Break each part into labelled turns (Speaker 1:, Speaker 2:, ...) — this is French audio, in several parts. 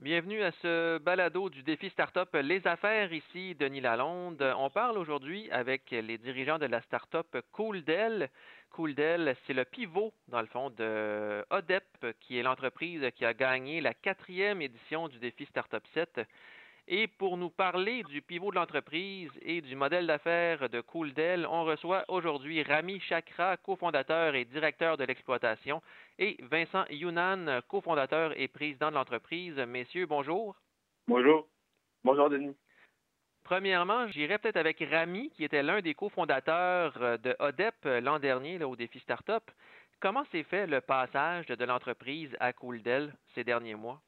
Speaker 1: Bienvenue à ce balado du défi Startup Les Affaires. Ici, Denis Lalonde. On parle aujourd'hui avec les dirigeants de la startup CoolDell. CoolDell, c'est le pivot, dans le fond, de ODEP, qui est l'entreprise qui a gagné la quatrième édition du défi Startup 7. Et pour nous parler du pivot de l'entreprise et du modèle d'affaires de CoolDell, on reçoit aujourd'hui Rami Chakra, cofondateur et directeur de l'exploitation, et Vincent Younan, cofondateur et président de l'entreprise. Messieurs, bonjour.
Speaker 2: Bonjour. Bonjour, Denis.
Speaker 1: Premièrement, j'irai peut-être avec Rami, qui était l'un des cofondateurs de ODEP l'an dernier au défi Startup. Comment s'est fait le passage de l'entreprise à CoolDell ces derniers mois?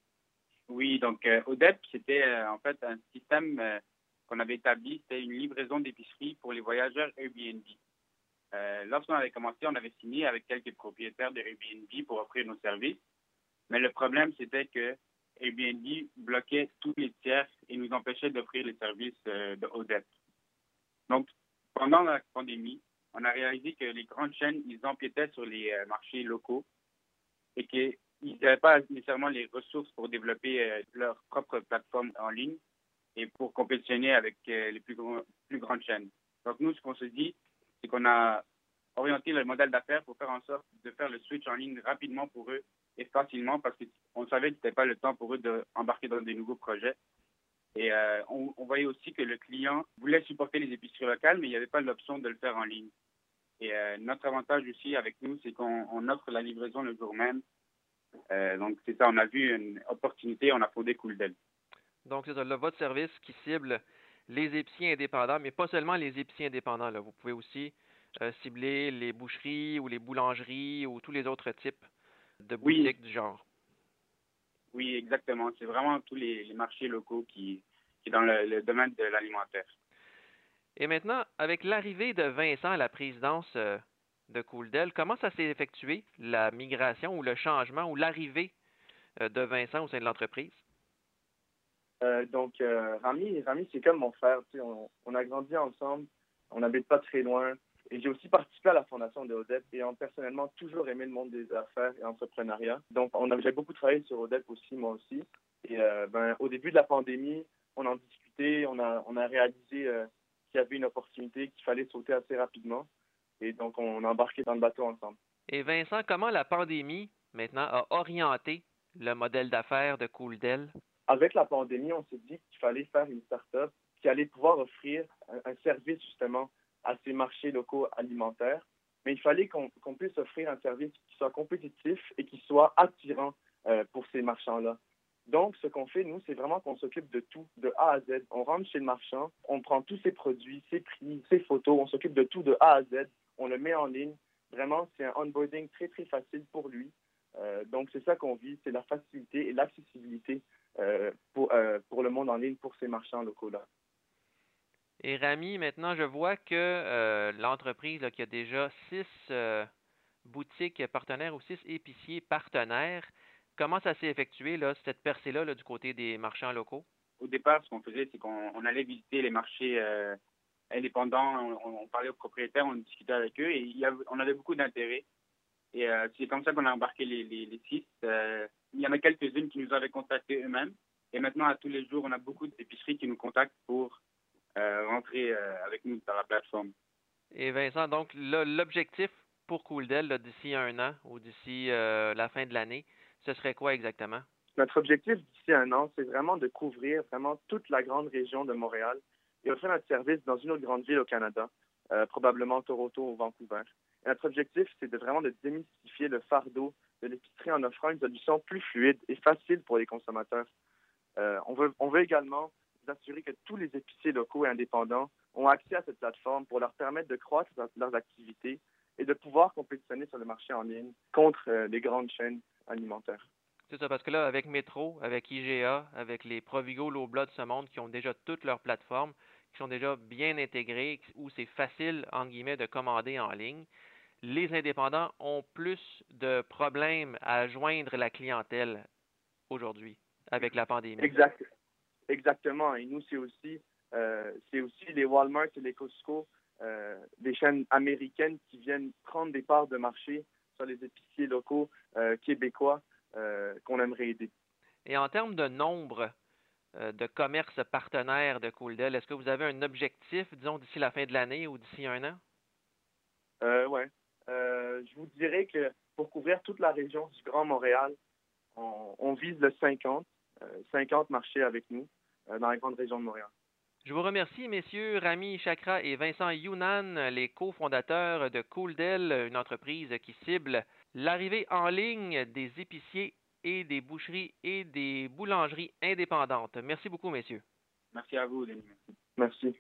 Speaker 2: Oui, donc euh, ODEP, c'était euh, en fait un système euh, qu'on avait établi, c'était une livraison d'épicerie pour les voyageurs Airbnb. Lorsqu'on avait commencé, on avait signé avec quelques propriétaires de Airbnb pour offrir nos services, mais le problème, c'était que Airbnb bloquait tous les tiers et nous empêchait d'offrir les services de ODEP. Donc, pendant la pandémie, on a réalisé que les grandes chaînes, ils empiétaient sur les marchés locaux et que ils n'avaient pas nécessairement les ressources pour développer euh, leur propre plateforme en ligne et pour compétitionner avec euh, les plus, grandes chaînes. Donc nous, ce qu'on se dit, c'est qu'on a orienté le modèle d'affaires pour faire en sorte de faire le switch en ligne rapidement pour eux et facilement parce qu'on savait que ce n'était pas le temps pour eux d'embarquer dans des nouveaux projets. Et euh, on, voyait aussi que le client voulait supporter les épiceries locales, mais il n'y avait pas l'option de le faire en ligne. Et notre avantage aussi avec nous, c'est qu'on offre la livraison le jour même donc, c'est ça, on a vu une opportunité, on a fondé CoolDell.
Speaker 1: Donc, c'est le votre service qui cible les épiciers indépendants, mais pas seulement les épiciers indépendants. Là. Vous pouvez aussi euh, cibler les boucheries ou les boulangeries ou tous les autres types de boutiques du genre.
Speaker 2: Oui, exactement. C'est vraiment tous les, marchés locaux qui, qui sont dans le, domaine de l'alimentaire.
Speaker 1: Et maintenant, avec l'arrivée de Vincent à la présidence euh, de CoolDell. Comment ça s'est effectué, la migration ou le changement ou l'arrivée euh, de Vincent au sein de l'entreprise?
Speaker 3: Euh, donc, euh, Rami, Rami c'est comme mon frère. On, a grandi ensemble, on n'habite pas très loin. Et j'ai aussi participé à la fondation de ODEP et personnellement toujours aimé le monde des affaires et l'entrepreneuriat. Donc, on beaucoup travaillé sur ODEP aussi, moi aussi. Et ben, au début de la pandémie, on en discutait, on a, on a réalisé qu'il y avait une opportunité, qu'il fallait sauter assez rapidement. Et donc, on a embarqué dans le bateau ensemble.
Speaker 1: Et Vincent, comment la pandémie, maintenant, a orienté le modèle d'affaires de CoolDell?
Speaker 3: Avec la pandémie, on s'est dit qu'il fallait faire une start-up qui allait pouvoir offrir un, service, justement, à ces marchés locaux alimentaires. Mais il fallait qu'on puisse offrir un service qui soit compétitif et qui soit attirant euh, pour ces marchands-là. Donc, ce qu'on fait, nous, c'est vraiment qu'on s'occupe de tout, de A à Z. On rentre chez le marchand, on prend tous ses produits, ses prix, ses photos, on s'occupe de tout de A à Z on le met en ligne. Vraiment, c'est un onboarding très, très facile pour lui. Euh, donc, c'est ça qu'on vit, c'est la facilité et l'accessibilité euh, pour, euh, pour le monde en ligne pour ces marchands locaux-là.
Speaker 1: Et Rami, maintenant, je vois que l'entreprise qui a déjà six boutiques partenaires ou six épiciers partenaires, comment ça s'est effectué, là, cette percée-là du côté des marchands locaux?
Speaker 2: Au départ, ce qu'on faisait, c'est qu'on allait visiter les marchés indépendants, on, parlait aux propriétaires, on discutait avec eux et il y on avait beaucoup d'intérêt. Et euh, c'est comme ça qu'on a embarqué les, les, six. Euh, il y en a quelques-unes qui nous avaient contactés eux-mêmes. Et maintenant, à tous les jours, on a beaucoup d'épiceries qui nous contactent pour euh, rentrer avec nous dans la plateforme.
Speaker 1: Et Vincent, donc l'objectif pour CoolDell d'ici un an ou d'ici la fin de l'année, ce serait quoi exactement?
Speaker 3: Notre objectif d'ici un an, c'est vraiment de couvrir vraiment toute la grande région de Montréal et offrir notre service dans une autre grande ville au Canada, euh, probablement Toronto ou Vancouver. notre objectif, c'est de vraiment de démystifier le fardeau de l'épicerie en offrant une solution plus fluide et facile pour les consommateurs. Euh, on, veut, également s'assurer que tous les épiciers locaux et indépendants ont accès à cette plateforme pour leur permettre de croître leurs activités et de pouvoir compétitionner sur le marché en ligne contre euh, les grandes chaînes alimentaires.
Speaker 1: C'est ça, parce que là, avec Metro, avec IGA, avec les Provigo, Lobla de ce monde qui ont déjà toutes leurs plateformes, qui sont déjà bien intégrées, où c'est facile, entre guillemets, de commander en ligne, les indépendants ont plus de problèmes à joindre la clientèle aujourd'hui avec la pandémie.
Speaker 3: Exact. Exactement. Et nous, c'est aussi, euh, aussi les Walmart et les Costco, euh, des chaînes américaines qui viennent prendre des parts de marché sur les épiciers locaux euh, québécois qu'on aimerait aider.
Speaker 1: Et en termes de nombre euh, de commerces partenaires de Cooldell, est-ce que vous avez un objectif, disons, d'ici la fin de l'année ou d'ici un an?
Speaker 3: Euh, oui. je vous dirais que pour couvrir toute la région du Grand Montréal, on, vise le 50, 50 marchés avec nous dans la grande région de Montréal.
Speaker 1: Je vous remercie, messieurs Rami Chakra et Vincent Younan, les cofondateurs de Cooldell, une entreprise qui cible l'arrivée en ligne des épiciers et des boucheries et des boulangeries indépendantes. Merci beaucoup, messieurs.
Speaker 2: Merci à vous, Denis.
Speaker 3: Merci.